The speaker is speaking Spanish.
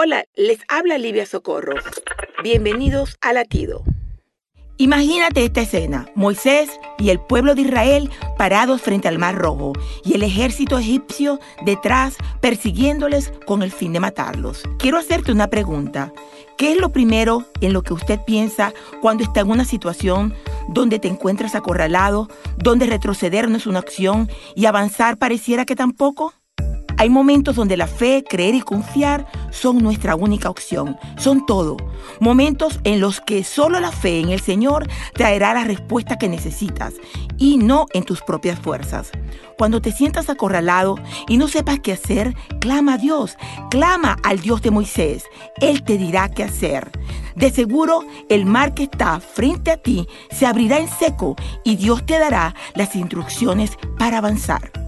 Hola, les habla Livia Socorro. Bienvenidos a Latido. Imagínate esta escena, Moisés y el pueblo de Israel parados frente al Mar Rojo y el ejército egipcio detrás persiguiéndoles con el fin de matarlos. Quiero hacerte una pregunta. ¿Qué es lo primero en lo que usted piensa cuando está en una situación donde te encuentras acorralado, donde retroceder no es una opción y avanzar pareciera que tampoco? Hay momentos donde la fe, creer y confiar son nuestra única opción, son todo. Momentos en los que solo la fe en el Señor traerá la respuesta que necesitas y no en tus propias fuerzas. Cuando te sientas acorralado y no sepas qué hacer, clama a Dios, clama al Dios de Moisés. Él te dirá qué hacer. De seguro el mar que está frente a ti se abrirá en seco y Dios te dará las instrucciones para avanzar.